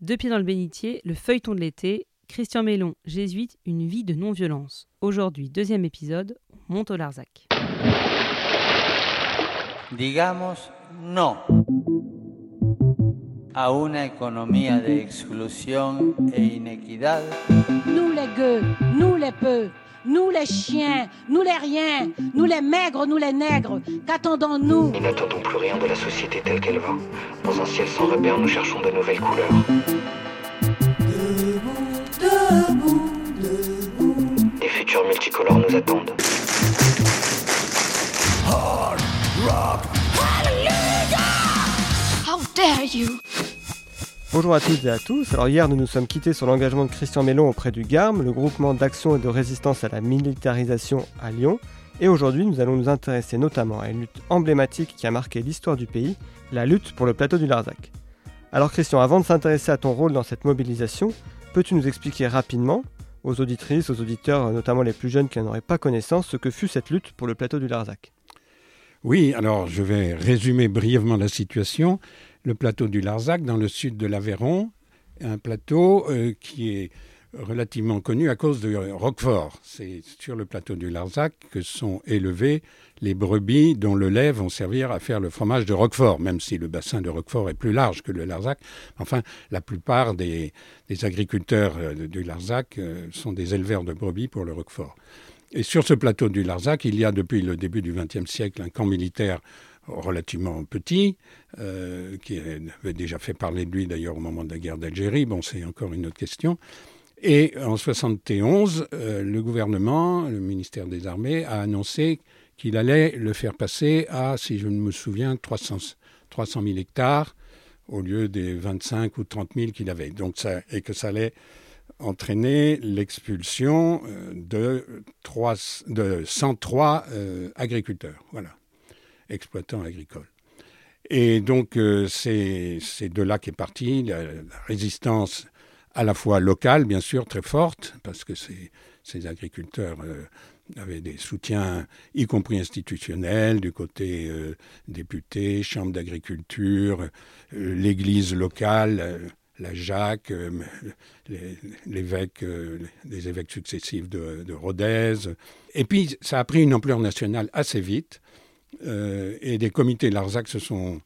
Deux pieds dans le bénitier, le feuilleton de l'été, Christian Mélon, jésuite, une vie de non-violence. Aujourd'hui, deuxième épisode, on monte au Larzac. Digamos no a una economía de exclusión e inequidad. Nous les gueux, nous les peu, nous les chiens, nous les riens, nous les maigres, nous les nègres. Qu'attendons-nous? Nous n'attendons plus rien de la société telle qu'elle va. Dans un ciel sans repère, nous cherchons de nouvelles couleurs. Des futurs multicolores nous attendent. How dare you? Bonjour à toutes et à tous. Alors hier, nous nous sommes quittés sur l'engagement de Christian Mélon auprès du GARM, le groupement d'action et de résistance à la militarisation à Lyon. Et aujourd'hui, nous allons nous intéresser notamment à une lutte emblématique qui a marqué l'histoire du pays, la lutte pour le plateau du Larzac. Alors Christian, avant de s'intéresser à ton rôle dans cette mobilisation, peux-tu nous expliquer rapidement, aux auditrices, aux auditeurs, notamment les plus jeunes qui n'en auraient pas connaissance, ce que fut cette lutte pour le plateau du Larzac? Oui, alors je vais résumer brièvement la situation. Le plateau du Larzac, dans le sud de l'Aveyron, un plateau euh, qui est relativement connu à cause de Roquefort. C'est sur le plateau du Larzac que sont élevées les brebis dont le lait vont servir à faire le fromage de Roquefort, même si le bassin de Roquefort est plus large que le Larzac. Enfin, la plupart des, agriculteurs euh, du Larzac euh, sont des éleveurs de brebis pour le Roquefort. Et sur ce plateau du Larzac, il y a depuis le début du XXe siècle un camp militaire relativement petit, euh, qui avait déjà fait parler de lui d'ailleurs au moment de la guerre d'Algérie. Bon, c'est encore une autre question. Et en 71, euh, le gouvernement, le ministère des Armées, a annoncé qu'il allait le faire passer à, si je ne me souviens, 300, 300 000 hectares au lieu des 25 ou 30 000 qu'il avait. Donc ça, et que ça allait entraîner l'expulsion euh, de, trois- de 103 euh, agriculteurs, voilà, exploitants agricoles. Et donc euh, c'est de là qu'est partie la, résistance à la fois locale, bien sûr, très forte, parce que ces, ces agriculteurs euh, avaient des soutiens, y compris institutionnels, du côté euh, député, chambre d'agriculture, euh, l'église locale, euh, la Jacques, l'évêque, les évêques successifs de, de Rodez. Et puis, ça a pris une ampleur nationale assez vite, et des comités Larzac se sont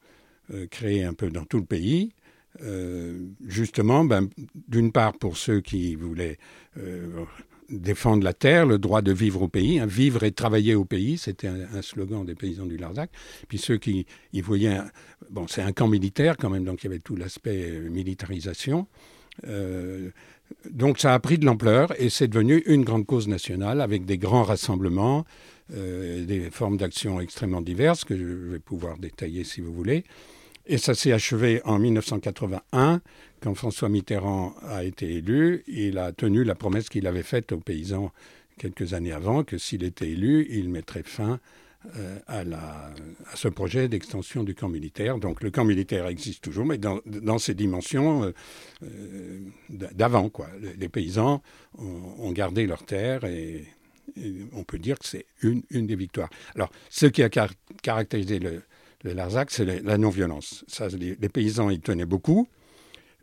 euh, créés un peu dans tout le pays. Euh, justement, ben, d'une part pour ceux qui voulaient euh, défendre la terre, le droit de vivre au pays, hein, vivre et travailler au pays, c'était un, slogan des paysans du Larzac. Puis ceux qui y voyaient, bon, c'est un camp militaire quand même, donc il y avait tout l'aspect euh, militarisation. Euh, donc ça a pris de l'ampleur et c'est devenu une grande cause nationale avec des grands rassemblements, euh, des formes d'action extrêmement diverses que je vais pouvoir détailler si vous voulez. Et ça s'est achevé en 1981, quand François Mitterrand a été élu. Il a tenu la promesse qu'il avait faite aux paysans quelques années avant, que s'il était élu, il mettrait fin euh, à, ce projet d'extension du camp militaire. Donc le camp militaire existe toujours, mais dans, ses dimensions euh, euh, d'avant. Les, paysans ont, ont gardé leurs terres et on peut dire que c'est une, une des victoires. Alors, ce qui a car- caractérisé le, le Larzac, c'est la, non-violence. Ça, les, paysans y tenaient beaucoup.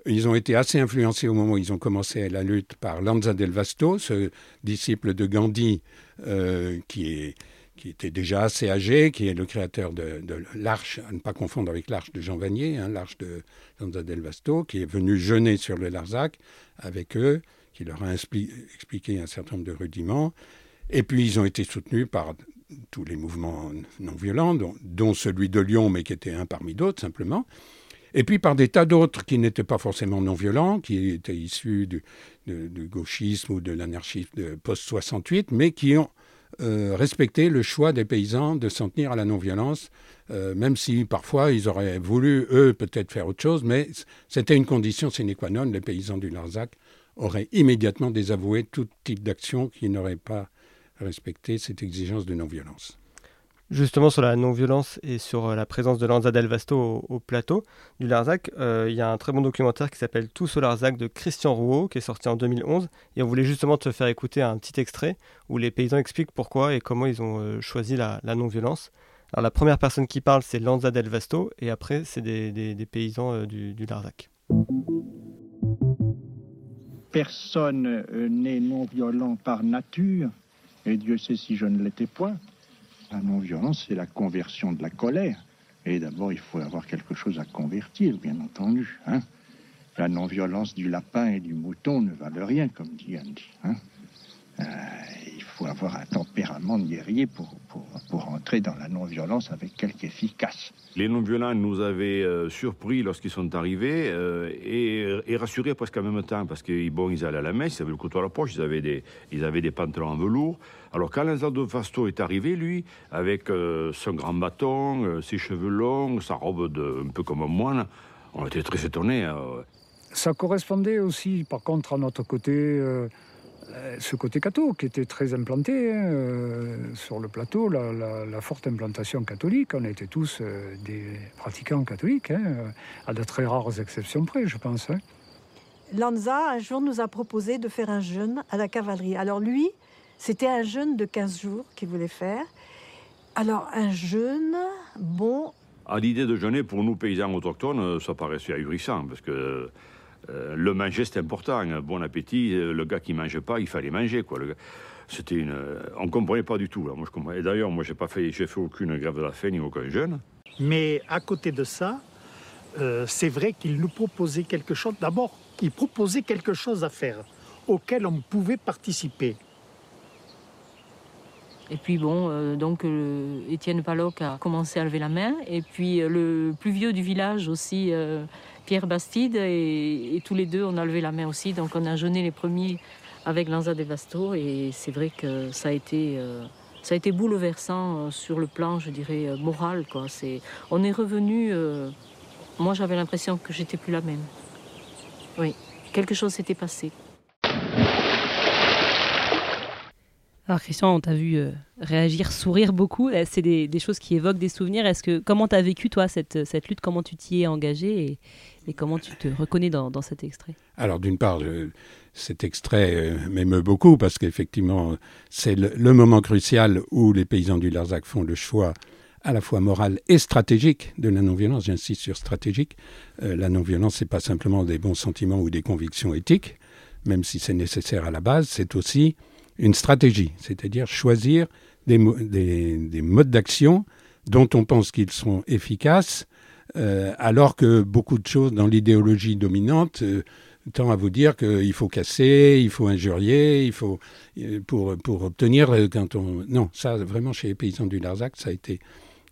Ils ont été assez influencés au moment où ils ont commencé la lutte par Lanza del Vasto, ce disciple de Gandhi euh, qui, est, qui était déjà assez âgé, qui est le créateur de, l'arche, à ne pas confondre avec l'arche de Jean Vanier, hein, l'arche de Lanza del Vasto, qui est venu jeûner sur le Larzac avec eux, qui leur a expli- expliqué un certain nombre de rudiments. Et puis ils ont été soutenus par tous les mouvements non violents, dont, celui de Lyon, mais qui était un parmi d'autres simplement. Et puis par des tas d'autres qui n'étaient pas forcément non violents, qui étaient issus du, gauchisme ou de l'anarchisme de post-68, mais qui ont euh, respecté le choix des paysans de s'en tenir à la non-violence, euh, même si parfois ils auraient voulu, eux, peut-être faire autre chose, mais c'était une condition sine qua non. Les paysans du Larzac auraient immédiatement désavoué tout type d'action qui n'aurait pas respecté cette exigence de non-violence. Justement sur la non-violence et sur euh, la présence de Lanza del Vasto au, au plateau du Larzac, euh, il y a un très bon documentaire qui s'appelle Tous au Larzac de Christian Rouault qui est sorti en 2011 et on voulait justement te faire écouter un petit extrait où les paysans expliquent pourquoi et comment ils ont euh, choisi la, la non-violence. Alors la première personne qui parle c'est Lanza del Vasto et après c'est des, des- des paysans euh, du, du Larzac. personne n'est non violent par nature, et Dieu sait si je ne l'étais point. La non-violence, c'est la conversion de la colère. Et d'abord, il faut avoir quelque chose à convertir, bien entendu. Hein. La non-violence du lapin et du mouton ne valent rien, comme dit Andy. Hein. Euh, il faut avoir un tempérament de guerrier pour, pour, pour entrer dans la non-violence avec quelque efficace. Les non-violents nous avaient euh, surpris lorsqu'ils sont arrivés euh, et, et, rassurés presque en même temps parce qu'ils bon, ils allaient à la messe, ils avaient le couteau à la poche, ils avaient des, ils avaient des pantalons en velours. Alors quand de Fasto est arrivé, lui, avec euh, son grand bâton, euh, ses cheveux longs, sa robe de, un peu comme un moine, on était très étonnés. Euh. Ça correspondait aussi, par contre, à notre côté, euh, ce côté catho, qui était très implanté hein, euh, sur le plateau, la, la, la, forte implantation catholique. On était tous euh, des pratiquants catholiques, hein, à de très rares exceptions près, je pense. Hein. Lanza, un jour, nous a proposé de faire un jeûne à la cavalerie. Alors lui, c'était un jeûne de 15 jours qu'il voulait faire. Alors, un jeûne, bon. À l'idée de jeûner, pour nous, paysans autochtones, ça paraissait ahurissant, parce que euh, le manger, c'est important. Bon appétit, le gars qui ne mange pas, il fallait manger. Quoi. C'était une... On ne comprenait pas du tout. Là. Moi, je comprenais. D'ailleurs, moi, je n'ai fait, fait aucune grève de la faim, ni aucun jeûne. Mais à côté de ça, euh, c'est vrai qu'il nous proposait quelque chose. D'abord, il proposait quelque chose à faire, auquel on pouvait participer. Et puis bon, euh, donc euh, Étienne Paloc a commencé à lever la main. Et puis euh, le plus vieux du village aussi, Pierre Bastide, et, tous les deux, on a levé la main aussi. Donc on a jeûné les premiers avec Lanza de Vasto. Et c'est vrai que ça a été, ça a été bouleversant sur le plan, je dirais, moral. C'est, on est revenu. moi, j'avais l'impression que j'étais plus la même. Oui, quelque chose s'était passé. Alors Christian, on t'a vu euh, réagir, sourire beaucoup. C'est des, choses qui évoquent des souvenirs. Est-ce que comment t'as vécu toi cette, cette lutte? Comment tu t'y es engagé et, comment tu te reconnais dans, dans cet extrait? Alors d'une part, cet extrait euh, m'émeut beaucoup parce qu'effectivement c'est le, moment crucial où les paysans du Larzac font le choix à la fois moral et stratégique de la non-violence. J'insiste sur stratégique. Euh, la non-violence, c'est pas simplement des bons sentiments ou des convictions éthiques, même si c'est nécessaire à la base. C'est aussi une stratégie, c'est-à-dire choisir des, des, des modes d'action dont on pense qu'ils sont efficaces, euh, alors que beaucoup de choses dans l'idéologie dominante euh, tend à vous dire qu'il faut casser, il faut injurier, il faut euh, pour, pour obtenir euh, quand on non ça vraiment chez les paysans du Larzac ça a été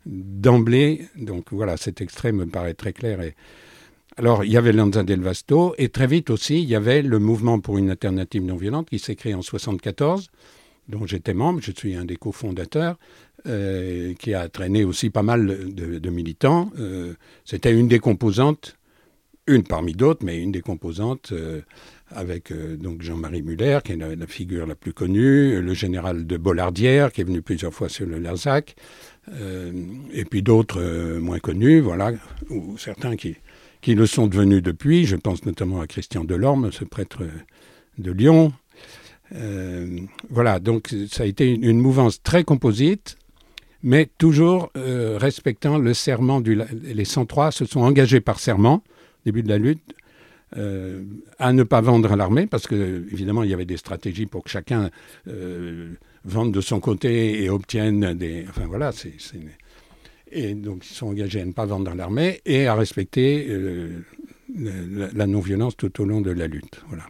d'emblée donc voilà cet extrait me paraît très clair et alors, il y avait Lanza del Vasto, et très vite aussi, il y avait le mouvement pour une alternative non violente qui s'est créé en 1974, dont j'étais membre, je suis un des cofondateurs, euh, qui a traîné aussi pas mal de, militants. Euh, C'était une des composantes, une parmi d'autres, mais une des composantes euh, avec donc Jean-Marie Muller, qui est la, figure la plus connue, le général de Bollardière, qui est venu plusieurs fois sur le Larzac, et puis d'autres moins connus, voilà, ou certains qui qui le sont devenus depuis. Je pense notamment à Christian Delorme, ce prêtre de Lyon. Euh, voilà, donc ça a été une, mouvance très composite, mais toujours euh, respectant le serment du. Les 103 se sont engagés par serment, début de la lutte, euh, à ne pas vendre à l'armée, parce que évidemment il y avait des stratégies pour que chacun euh, vende de son côté et obtienne des. Enfin voilà, c'est et donc ils sont engagés à ne pas vendre dans l'armée et à respecter euh, la, non-violence tout au long de la lutte. Voilà.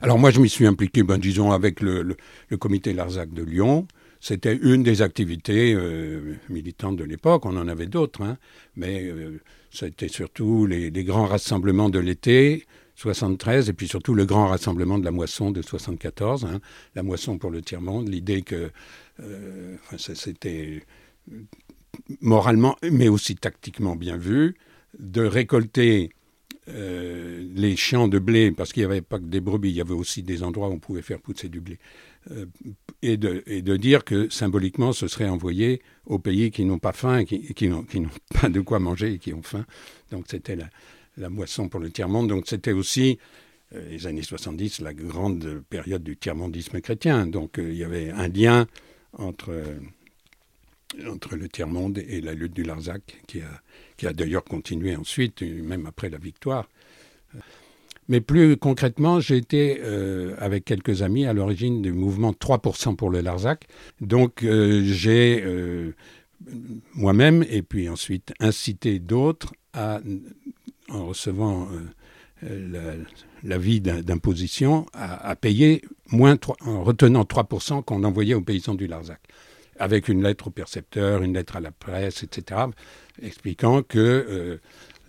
Alors moi je m'y suis impliqué, ben, disons, avec le, le, comité Larzac de Lyon. C'était une des activités euh, militantes de l'époque, on en avait d'autres, hein, mais euh, c'était surtout les, grands rassemblements de l'été, 73 et puis surtout le grand rassemblement de la moisson de 74 hein, la moisson pour le tiers-monde l'idée que enfin, c'était moralement, mais aussi tactiquement bien vu, de récolter euh, les champs de blé, parce qu'il n'y avait pas que des brebis, il y avait aussi des endroits où on pouvait faire pousser du blé, euh, et, de, et de dire que symboliquement ce serait envoyé aux pays qui n'ont pas faim, qui, qui n'ont pas de quoi manger et qui ont faim. Donc c'était la, la moisson pour le tiers-monde. Donc c'était aussi euh, les années 70, la grande période du tiers-mondisme chrétien. Donc il y avait un lien entre... Entre le tiers-monde et la lutte du Larzac, qui a, d'ailleurs continué ensuite, même après la victoire. Mais plus concrètement, j'ai été euh, avec quelques amis à l'origine du mouvement 3% pour le Larzac. Donc euh, j'ai euh, moi-même et puis ensuite incité d'autres à, en recevant l'avis d'imposition, à, à, payer moins 3, en retenant 3% qu'on envoyait aux paysans du Larzac avec une lettre au percepteur, une lettre à la presse, etc., expliquant que euh,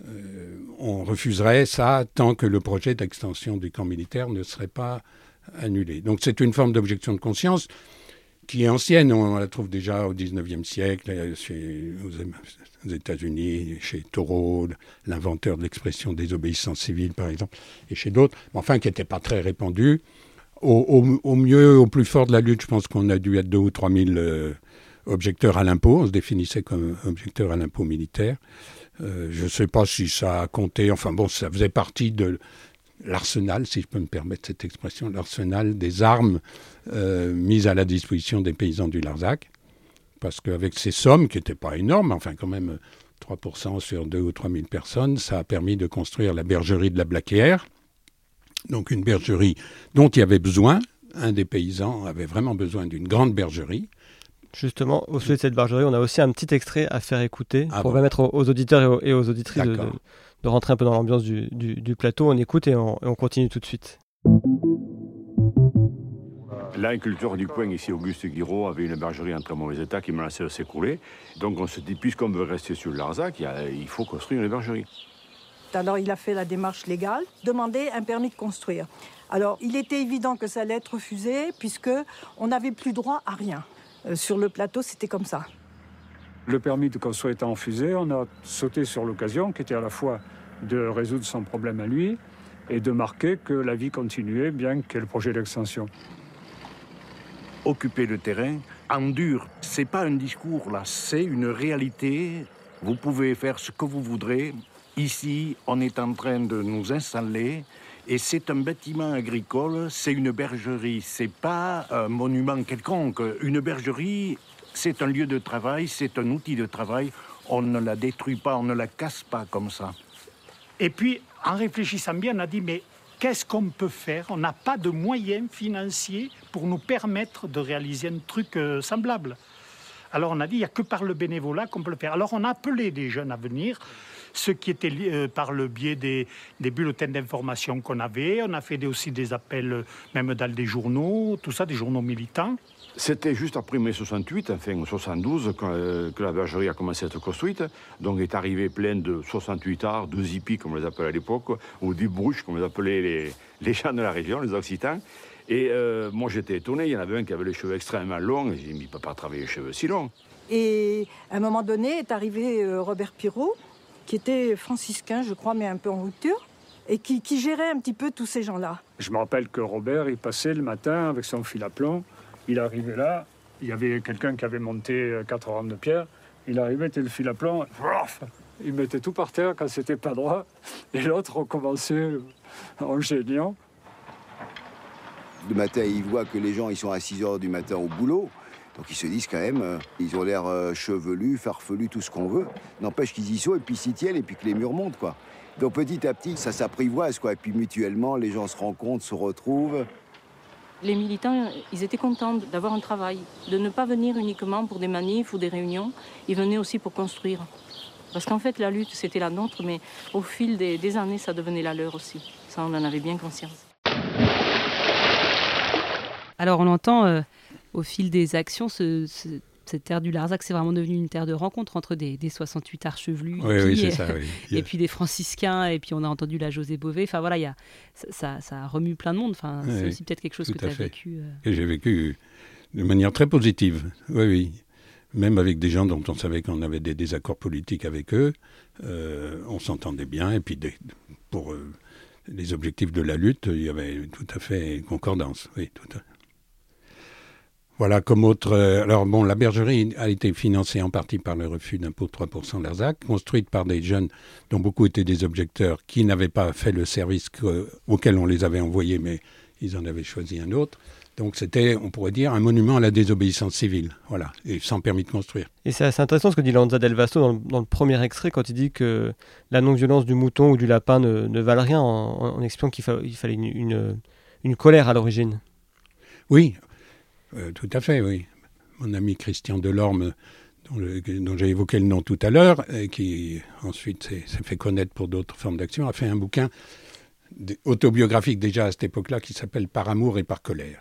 euh, on refuserait ça tant que le projet d'extension du camp militaire ne serait pas annulé. Donc c'est une forme d'objection de conscience qui est ancienne, on la trouve déjà au 19e siècle, euh, chez, aux, États-Unis, chez Thoreau, l'inventeur de l'expression désobéissance civile, par exemple, et chez d'autres, enfin qui n'était pas très répandue. Au, mieux, au plus fort de la lutte, je pense qu'on a dû être 2 ou 3 000 objecteur à l'impôt. On se définissait comme objecteur à l'impôt militaire. Euh, je ne sais pas si ça a compté. Enfin bon, ça faisait partie de l'arsenal, si je peux me permettre cette expression, l'arsenal des armes euh, mises à la disposition des paysans du Larzac. Parce qu'avec ces sommes, qui n'étaient pas énormes, enfin quand même 3% sur 2 ou 3 000 personnes, ça a permis de construire la bergerie de la Blaquière. Donc une bergerie dont il y avait besoin. Un des paysans avait vraiment besoin d'une grande bergerie. Justement, au sujet de cette bargerie, on a aussi un petit extrait à faire écouter ah pour permettre aux, auditeurs et aux, auditrices de, rentrer un peu dans l'ambiance du, plateau. On écoute et on, continue tout de suite. L'agriculteur du coin ici, Auguste Guiraud, avait une bergerie en très mauvais état qui menaçait de s'écrouler. Donc on se dit, puisqu'on veut rester sur le Larzac, il faut construire une bergerie. Alors il a fait la démarche légale, demander un permis de construire. Alors il était évident que ça allait être refusé puisque on n'avait plus droit à rien. Euh, sur le plateau, c'était comme ça. Le permis de construire étant refusé, on a sauté sur l'occasion qui était à la fois de résoudre son problème à lui et de marquer que la vie continuait bien qu'il y ait le projet d'extension. Occuper le terrain en dur, c'est pas un discours là, c'est une réalité. Vous pouvez faire ce que vous voudrez. Ici, on est en train de nous installer et c'est un bâtiment agricole, c'est une bergerie, c'est pas un monument quelconque. Une bergerie, c'est un lieu de travail, c'est un outil de travail. On ne la détruit pas, on ne la casse pas comme ça. Et puis, en réfléchissant bien, on a dit, mais qu'est-ce qu'on peut faire? On n'a pas de moyens financiers pour nous permettre de réaliser un truc euh, semblable. Alors on a dit, il n'y a que par le bénévolat qu'on peut le faire. Alors on a appelé des jeunes à venir ce qui était euh, par le biais des, bulletins d'information qu'on avait. On a fait aussi des appels, euh, même dans des journaux, tout ça, des journaux militants. C'était juste après mai 68, enfin 72, euh, que, la bergerie a commencé à être construite. Donc est arrivé plein de 68 arts, de hippies, comme on les appelait à l'époque, ou du bruche, comme on les appelait les, les gens de la région, les Occitans. Et moi j'étais étonné, il y en avait un qui avait les cheveux extrêmement longs, et j'ai dit, mais il ne peut pas travailler les cheveux si longs. Et à un moment donné est arrivé Robert Pirot, qui était franciscain, je crois, mais un peu en rupture, et qui, gérait un petit peu tous ces gens-là. Je me rappelle que Robert, il passait le matin avec son fil à plomb, il arrivait là, il y avait quelqu'un qui avait monté 4 rangs de pierre, il arrivait, était le fil à plomb, il mettait tout par terre quand c'était pas droit, et l'autre recommençait en géniant. Le matin, il voit que les gens ils sont à 6 heures du matin au boulot. Donc ils se disent quand même, euh, ils ont l'air euh, chevelus, farfelus, tout ce qu'on veut. N'empêche qu'ils y sont et puis s'y tiennent et puis que les murs montent, quoi. Donc petit à petit, ça s'apprivoise, quoi. Et puis mutuellement, les gens se rencontrent, se retrouvent. Les militants, ils étaient contents d'avoir un travail, de ne pas venir uniquement pour des manifs ou des réunions. Ils venaient aussi pour construire. Parce qu'en fait, la lutte, c'était la nôtre, mais au fil des, années, ça devenait la leur aussi. Ça, on en avait bien conscience. Alors, on entend euh, au fil des actions, cette terre du Larzac, c'est vraiment devenu une terre de rencontre entre des, 68 archevelus et, puis des franciscains, et puis on a entendu la José Bové. Enfin voilà, y a, ça, ça remue plein de monde. Enfin, c'est aussi peut-être quelque chose que tu as vécu. Euh. Et j'ai vécu de manière très positive. Oui, oui. Même avec des gens dont on savait qu'on avait des désaccords politiques avec eux, euh, on s'entendait bien. Et puis pour euh, les objectifs de la lutte, il y avait tout à fait concordance. Oui, tout à fait. Voilà, comme autre. Euh, alors, bon, la bergerie a été financée en partie par le refus d'impôt de 3% l'Arzac, construite par des jeunes dont beaucoup étaient des objecteurs qui n'avaient pas fait le service auquel on les avait envoyés, mais ils en avaient choisi un autre. Donc c'était, on pourrait dire, un monument à la désobéissance civile, voilà, et sans permis de construire. Et c'est assez intéressant ce que dit Lanza Del Vasto dans le, dans le premier extrait, quand il dit que la non-violence du mouton ou du lapin ne, ne valent rien, en, en expliquant qu'il fa- il fallait une, une, une colère à l'origine. Oui, euh, tout à fait, oui. Mon ami Christian Delorme, dont, j'ai évoqué le nom tout à l'heure, et qui ensuite s'est fait connaître pour d'autres formes d'action, a fait un bouquin autobiographique déjà à cette époque-là qui s'appelle Par amour et par colère.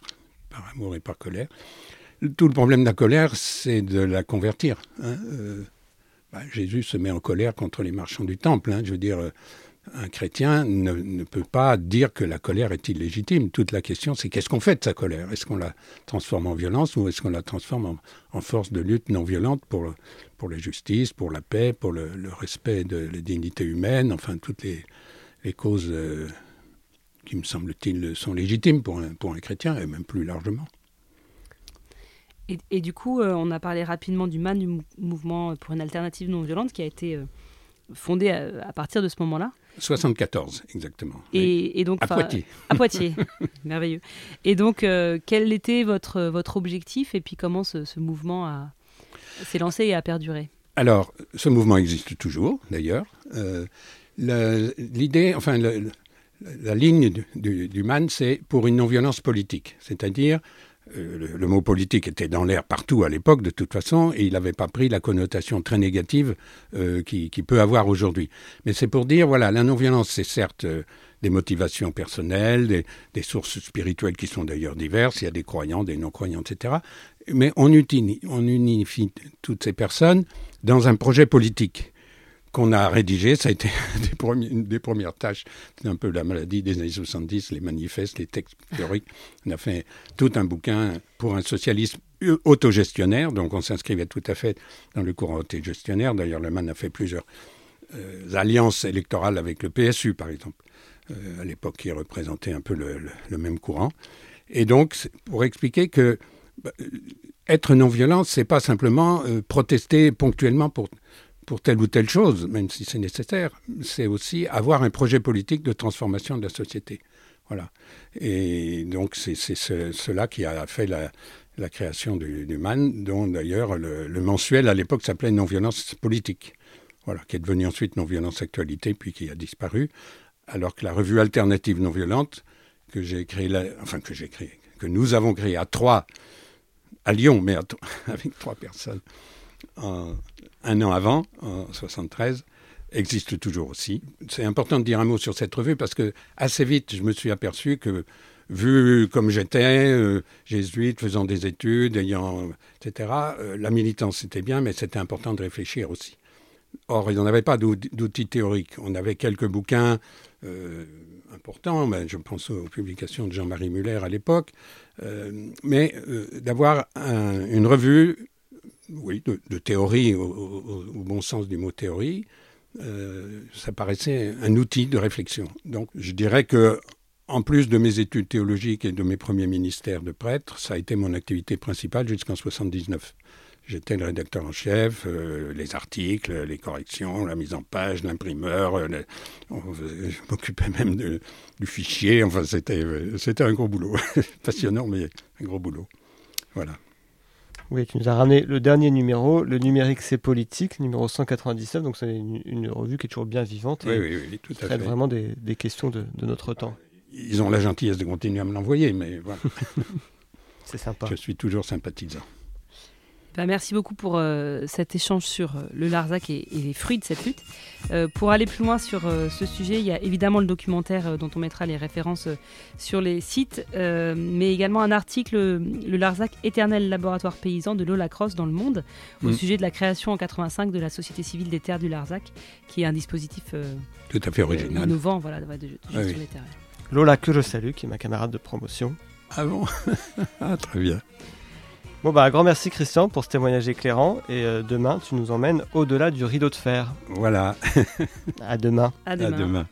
Par amour et par colère. Tout le problème de la colère, c'est de la convertir. hein. Euh, bah, Jésus se met en colère contre les marchands du temple. hein. Je veux dire, euh, un chrétien ne, peut pas dire que la colère est illégitime. Toute la question, c'est qu'est-ce qu'on fait de sa colère? Est-ce qu'on la transforme en violence ou est-ce qu'on la transforme en, force de lutte non violente pour, pour la justice, pour la paix, pour le, respect de la dignité humaine, enfin toutes les, causes euh, qui, me semble-t-il, sont légitimes pour un, pour un chrétien et même plus largement. Et, du coup, euh, on a parlé rapidement du MAN, du mou- mouvement pour une alternative non violente, qui a été euh, fondé à, à partir de ce moment-là. 74, exactement. Et, et donc, À Poitiers. À Poitiers, merveilleux. Et donc, euh, quel était votre, votre objectif et puis comment ce, ce mouvement s'est lancé et a perduré? Alors, ce mouvement existe toujours, d'ailleurs. Euh, L'idée, enfin, le- la ligne du, du, du MAN, c'est pour une non-violence politique. C'est-à-dire, le, le mot politique était dans l'air partout à l'époque, de toute façon, et il n'avait pas pris la connotation très négative euh, qui, peut avoir aujourd'hui. Mais c'est pour dire, voilà, la non-violence, c'est certes euh, des motivations personnelles, des, sources spirituelles qui sont d'ailleurs diverses, il y a des croyants, des non-croyants, etc. Mais on on unifie toutes ces personnes dans un projet politique qu'on a rédigé. Ça a été des une des premières tâches. C'est un peu la maladie des années 70, les manifestes, les textes théoriques. On a fait tout un bouquin pour un socialisme autogestionnaire. Donc on s'inscrivait tout à fait dans le courant autogestionnaire. D'ailleurs, Le Man a fait plusieurs euh, alliances électorales avec le PSU, par exemple, euh, à l'époque, qui représentait un peu le, même courant. Et donc, pour expliquer que bah, euh, être non-violent, c'est pas simplement protester ponctuellement pour, pour telle ou telle chose, même si c'est nécessaire. C'est aussi avoir un projet politique de transformation de la société. Voilà. Et donc, c'est ce- cela qui a fait la, création du, MAN, dont d'ailleurs le, mensuel à l'époque s'appelait Non-violence politique. Voilà, qui est devenu ensuite Non-violence actualité, puis qui a disparu. Alors que la revue alternative non-violente, que j'ai créée, enfin que j'ai créée, que nous avons créée à trois, à Lyon, mais avec trois personnes, en- un an avant, en 73, existe toujours aussi. C'est important de dire un mot sur cette revue parce que assez vite, je me suis aperçu que, vu comme j'étais, euh, jésuite, faisant des études, ayant, etc., euh, la militance c'était bien, mais c'était important de réfléchir aussi. Or, il n'y en avait pas d'out- d'outils théoriques. On avait quelques bouquins euh, importants, mais je pense aux publications de Jean-Marie Muller à l'époque, mais d'avoir un- une revue oui, de, théorie, au, bon sens du mot théorie, euh, ça paraissait un outil de réflexion. Donc, je dirais que, en plus de mes études théologiques et de mes premiers ministères de prêtre, ça a été mon activité principale jusqu'en 79. J'étais le rédacteur en chef, euh, les articles, les corrections, la mise en page, l'imprimeur. euh, je m'occupais même du fichier. Enfin, c'était c'était un gros boulot. Passionnant, mais un gros boulot. Voilà. Oui, tu nous as ramené le dernier numéro, le numérique c'est politique, numéro 197, donc c'est une, une revue qui est toujours bien vivante et Oui, oui, oui, tout qui à traite fait. vraiment des, des questions de, de notre temps. Ils ont la gentillesse de continuer à me l'envoyer, mais voilà. C'est sympa. Je suis toujours sympathisant. Ben, merci beaucoup pour euh, cet échange sur euh, le Larzac et, et les fruits de cette lutte. Euh, pour aller plus loin sur euh, ce sujet, il y a évidemment le documentaire euh, dont on mettra les références euh, sur les sites, euh, mais également un article, le Larzac, éternel laboratoire paysan de Lola Cross dans le monde, au Mm. sujet de la création en 85 de la Société civile des terres du Larzac, qui est un dispositif euh, Tout à fait euh, original. innovant voilà, de, de- de gestion oui. des terres. Lola, que je salue, qui est ma camarade de promotion. Ah bon? Ah, très bien. Bon, bah, un grand merci Christian pour ce témoignage éclairant. Et euh, demain, tu nous emmènes au-delà du rideau de fer. Voilà. À demain. À demain. À demain.